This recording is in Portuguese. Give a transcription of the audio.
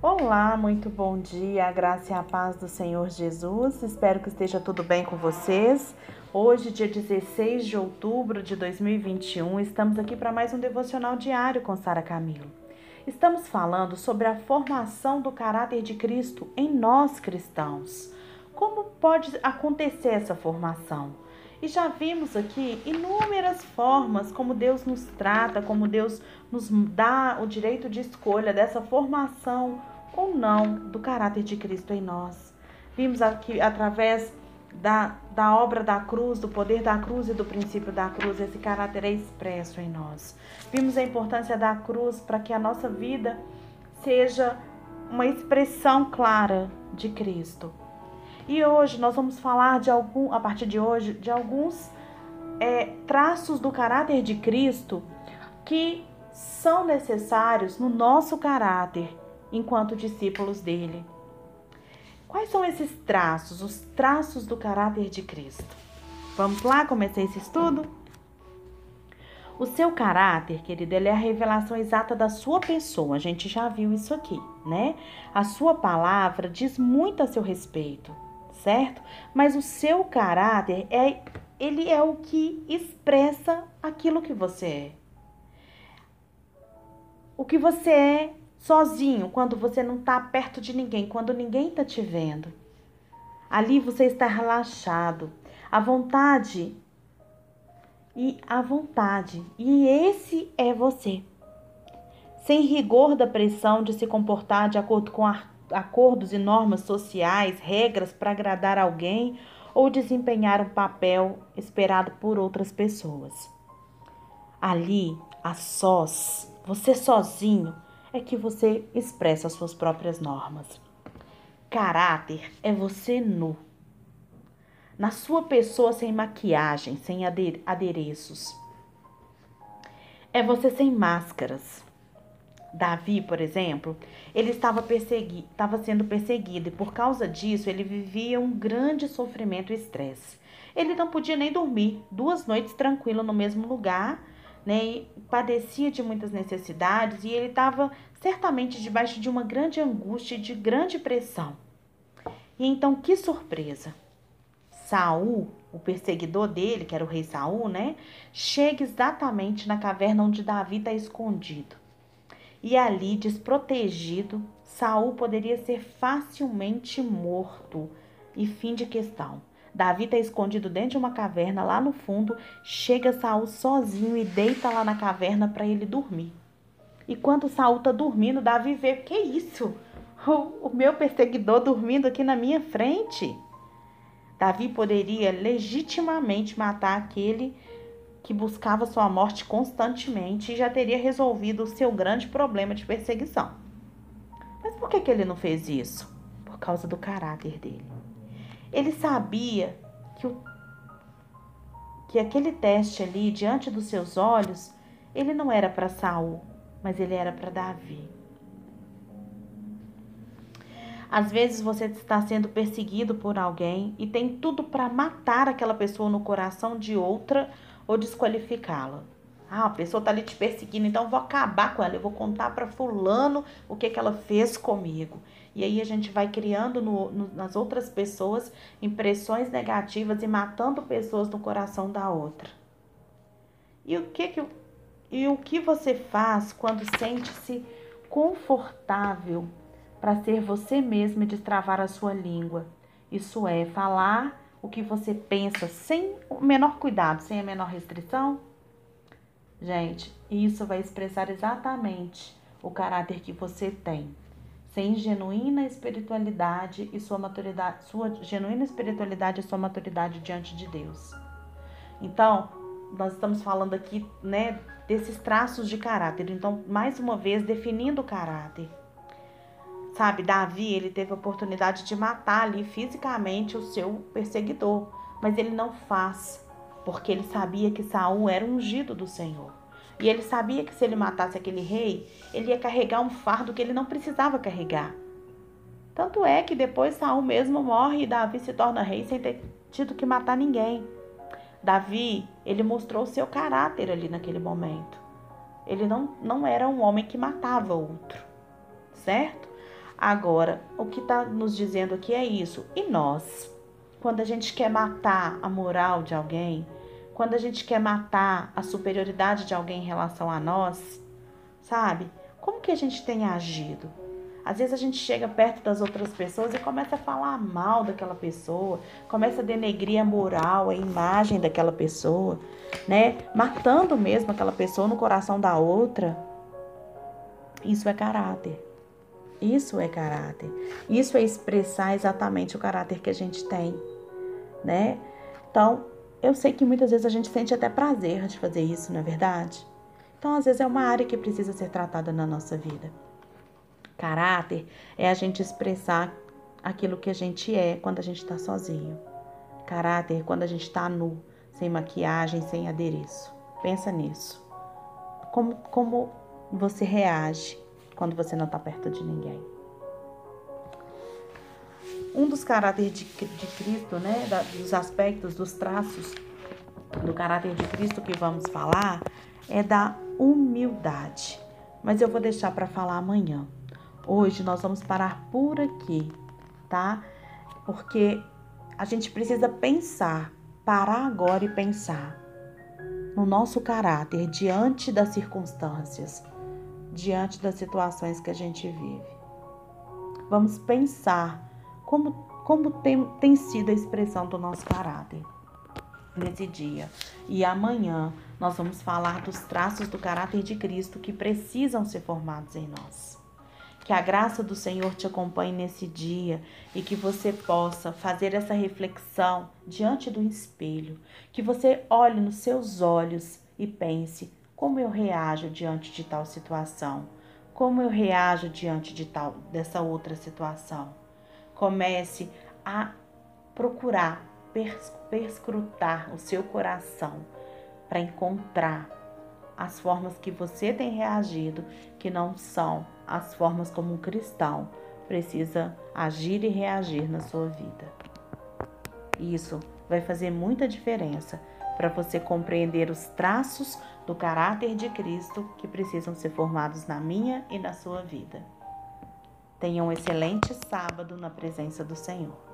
Olá, muito bom dia, a graça e a paz do Senhor Jesus. Espero que esteja tudo bem com vocês. Hoje, dia 16 de outubro de 2021, estamos aqui para mais um devocional diário com Sara Camilo. Estamos falando sobre a formação do caráter de Cristo em nós cristãos. Como pode acontecer essa formação? E já vimos aqui inúmeras formas como Deus nos trata, como Deus nos dá o direito de escolha dessa formação ou não do caráter de Cristo em nós. Vimos aqui através da, da obra da cruz, do poder da cruz e do princípio da cruz, esse caráter é expresso em nós. Vimos a importância da cruz para que a nossa vida seja uma expressão clara de Cristo. E hoje nós vamos falar de algum, a partir de hoje, de alguns é, traços do caráter de Cristo que são necessários no nosso caráter enquanto discípulos dele. Quais são esses traços, os traços do caráter de Cristo? Vamos lá começar esse estudo? O seu caráter, querido, ele é a revelação exata da sua pessoa. A gente já viu isso aqui, né? A sua palavra diz muito a seu respeito certo? Mas o seu caráter é ele é o que expressa aquilo que você é. O que você é sozinho, quando você não está perto de ninguém, quando ninguém está te vendo. Ali você está relaxado. A vontade e a vontade. E esse é você. Sem rigor da pressão de se comportar de acordo com a acordos e normas sociais, regras para agradar alguém ou desempenhar um papel esperado por outras pessoas. Ali, a sós, você sozinho, é que você expressa as suas próprias normas. Caráter é você nu. Na sua pessoa sem maquiagem, sem adereços. É você sem máscaras Davi, por exemplo, ele estava, persegui estava sendo perseguido e por causa disso ele vivia um grande sofrimento e estresse. Ele não podia nem dormir duas noites tranquilo no mesmo lugar, né? E padecia de muitas necessidades e ele estava certamente debaixo de uma grande angústia e de grande pressão. E então, que surpresa! Saul, o perseguidor dele, que era o rei Saul, né? Chega exatamente na caverna onde Davi está escondido e ali, desprotegido, Saul poderia ser facilmente morto. E fim de questão. Davi está escondido dentro de uma caverna lá no fundo. Chega Saul sozinho e deita lá na caverna para ele dormir. E quando Saul está dormindo, Davi vê: que isso? O, meu perseguidor dormindo aqui na minha frente. Davi poderia legitimamente matar aquele que buscava sua morte constantemente e já teria resolvido o seu grande problema de perseguição. Mas por que, que ele não fez isso? Por causa do caráter dele. Ele sabia que, o, que aquele teste ali, diante dos seus olhos, ele não era para Saul, mas ele era para Davi. Às vezes você está sendo perseguido por alguém e tem tudo para matar aquela pessoa no coração de outra ou desqualificá-la. Ah, a pessoa tá ali te perseguindo, então eu vou acabar com ela, eu vou contar para fulano o que, que ela fez comigo. E aí a gente vai criando no, no, nas outras pessoas impressões negativas e matando pessoas no coração da outra. E o que que e o que você faz quando sente-se confortável para ser você mesmo e destravar a sua língua? Isso é falar o que você pensa sem o menor cuidado, sem a menor restrição? Gente, isso vai expressar exatamente o caráter que você tem. Sem genuína espiritualidade e sua maturidade, sua genuína espiritualidade e sua maturidade diante de Deus. Então, nós estamos falando aqui, né, desses traços de caráter. Então, mais uma vez, definindo o caráter. Sabe, Davi, ele teve a oportunidade de matar ali fisicamente o seu perseguidor, mas ele não faz, porque ele sabia que Saul era ungido do Senhor. E ele sabia que se ele matasse aquele rei, ele ia carregar um fardo que ele não precisava carregar. Tanto é que depois Saul mesmo morre e Davi se torna rei sem ter tido que matar ninguém. Davi, ele mostrou seu caráter ali naquele momento. Ele não, não era um homem que matava outro, certo? Agora, o que está nos dizendo aqui é isso. E nós? Quando a gente quer matar a moral de alguém, quando a gente quer matar a superioridade de alguém em relação a nós, sabe? Como que a gente tem agido? Às vezes a gente chega perto das outras pessoas e começa a falar mal daquela pessoa, começa a denegrir a moral, a imagem daquela pessoa, né? Matando mesmo aquela pessoa no coração da outra. Isso é caráter. Isso é caráter. Isso é expressar exatamente o caráter que a gente tem, né? Então, eu sei que muitas vezes a gente sente até prazer de fazer isso, não é verdade? Então, às vezes é uma área que precisa ser tratada na nossa vida. Caráter é a gente expressar aquilo que a gente é quando a gente está sozinho. Caráter é quando a gente está nu, sem maquiagem, sem adereço. Pensa nisso. Como, como você reage quando você não está perto de ninguém. Um dos caráteres de, de Cristo, né, da, dos aspectos, dos traços do caráter de Cristo que vamos falar é da humildade. Mas eu vou deixar para falar amanhã. Hoje nós vamos parar por aqui, tá? Porque a gente precisa pensar, parar agora e pensar no nosso caráter diante das circunstâncias diante das situações que a gente vive. Vamos pensar como, como tem, tem sido a expressão do nosso caráter nesse dia. E amanhã nós vamos falar dos traços do caráter de Cristo que precisam ser formados em nós. Que a graça do Senhor te acompanhe nesse dia e que você possa fazer essa reflexão diante do espelho. Que você olhe nos seus olhos e pense: como eu reajo diante de tal situação? Como eu reajo diante de tal dessa outra situação? Comece a procurar perscrutar o seu coração para encontrar as formas que você tem reagido que não são as formas como um cristão precisa agir e reagir na sua vida. Isso vai fazer muita diferença para você compreender os traços do caráter de Cristo que precisam ser formados na minha e na sua vida. Tenha um excelente sábado na presença do Senhor.